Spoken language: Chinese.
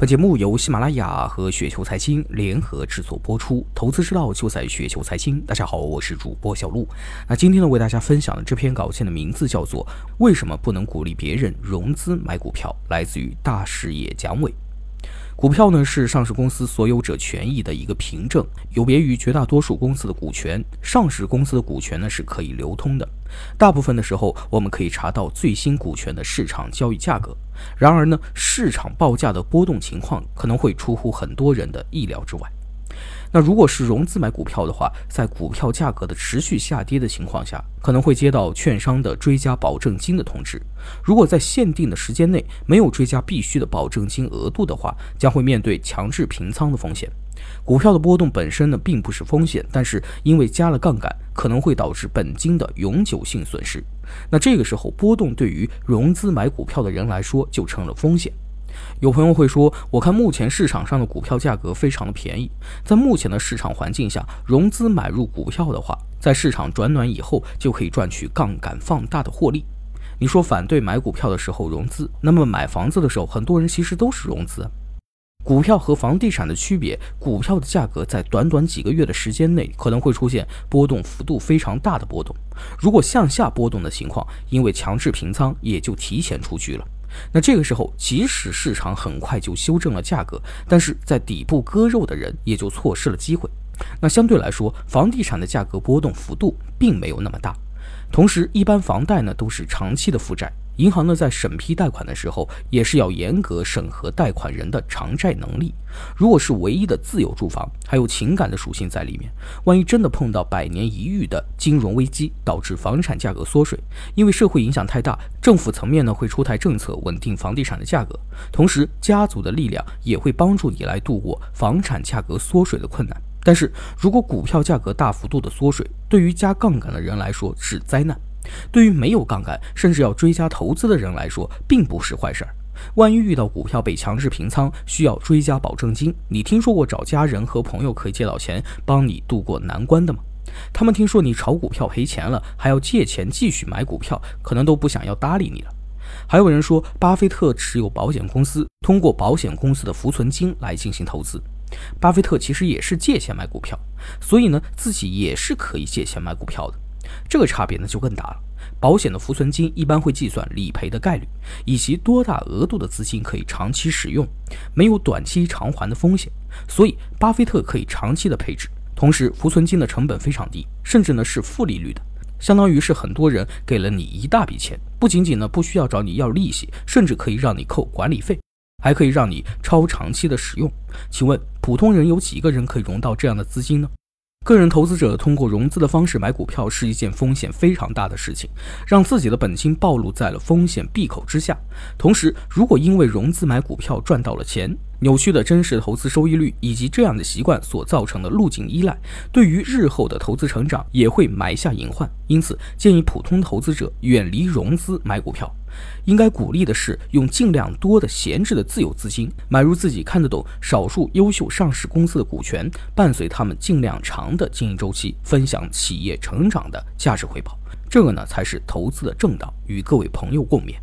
本节目由喜马拉雅和雪球财经联合制作播出，投资之道就在雪球财经。大家好，我是主播小璐。那今天呢，为大家分享的这篇稿件的名字叫做《为什么不能鼓励别人融资买股票》，来自于大视野蒋伟。股票呢是上市公司所有者权益的一个凭证，有别于绝大多数公司的股权，上市公司的股权呢是可以流通的。大部分的时候，我们可以查到最新股权的市场交易价格。然而呢，市场报价的波动情况可能会出乎很多人的意料之外。那如果是融资买股票的话，在股票价格的持续下跌的情况下，可能会接到券商的追加保证金的通知。如果在限定的时间内没有追加必须的保证金额度的话，将会面对强制平仓的风险。股票的波动本身呢并不是风险，但是因为加了杠杆，可能会导致本金的永久性损失。那这个时候波动对于融资买股票的人来说就成了风险。有朋友会说，我看目前市场上的股票价格非常的便宜，在目前的市场环境下，融资买入股票的话，在市场转暖以后就可以赚取杠杆放大的获利。你说反对买股票的时候融资，那么买房子的时候，很多人其实都是融资。股票和房地产的区别，股票的价格在短短几个月的时间内可能会出现波动幅度非常大的波动。如果向下波动的情况，因为强制平仓，也就提前出局了。那这个时候，即使市场很快就修正了价格，但是在底部割肉的人也就错失了机会。那相对来说，房地产的价格波动幅度并没有那么大。同时，一般房贷呢都是长期的负债。银行呢，在审批贷款的时候，也是要严格审核贷款人的偿债能力。如果是唯一的自有住房，还有情感的属性在里面，万一真的碰到百年一遇的金融危机，导致房产价格缩水，因为社会影响太大，政府层面呢会出台政策稳定房地产的价格，同时家族的力量也会帮助你来度过房产价格缩水的困难。但是如果股票价格大幅度的缩水，对于加杠杆的人来说是灾难。对于没有杠杆甚至要追加投资的人来说，并不是坏事儿。万一遇到股票被强制平仓，需要追加保证金，你听说过找家人和朋友可以借到钱帮你渡过难关的吗？他们听说你炒股票赔钱了，还要借钱继续买股票，可能都不想要搭理你了。还有人说，巴菲特持有保险公司，通过保险公司的浮存金来进行投资。巴菲特其实也是借钱买股票，所以呢，自己也是可以借钱买股票的。这个差别呢就更大了。保险的浮存金一般会计算理赔的概率，以及多大额度的资金可以长期使用，没有短期偿还的风险，所以巴菲特可以长期的配置。同时，浮存金的成本非常低，甚至呢是负利率的，相当于是很多人给了你一大笔钱，不仅仅呢不需要找你要利息，甚至可以让你扣管理费，还可以让你超长期的使用。请问普通人有几个人可以融到这样的资金呢？个人投资者通过融资的方式买股票是一件风险非常大的事情，让自己的本金暴露在了风险闭口之下。同时，如果因为融资买股票赚到了钱，扭曲的真实投资收益率以及这样的习惯所造成的路径依赖，对于日后的投资成长也会埋下隐患。因此，建议普通投资者远离融资买股票。应该鼓励的是，用尽量多的闲置的自有资金买入自己看得懂少数优秀上市公司的股权，伴随他们尽量长的经营周期，分享企业成长的价值回报。这个呢，才是投资的正道，与各位朋友共勉。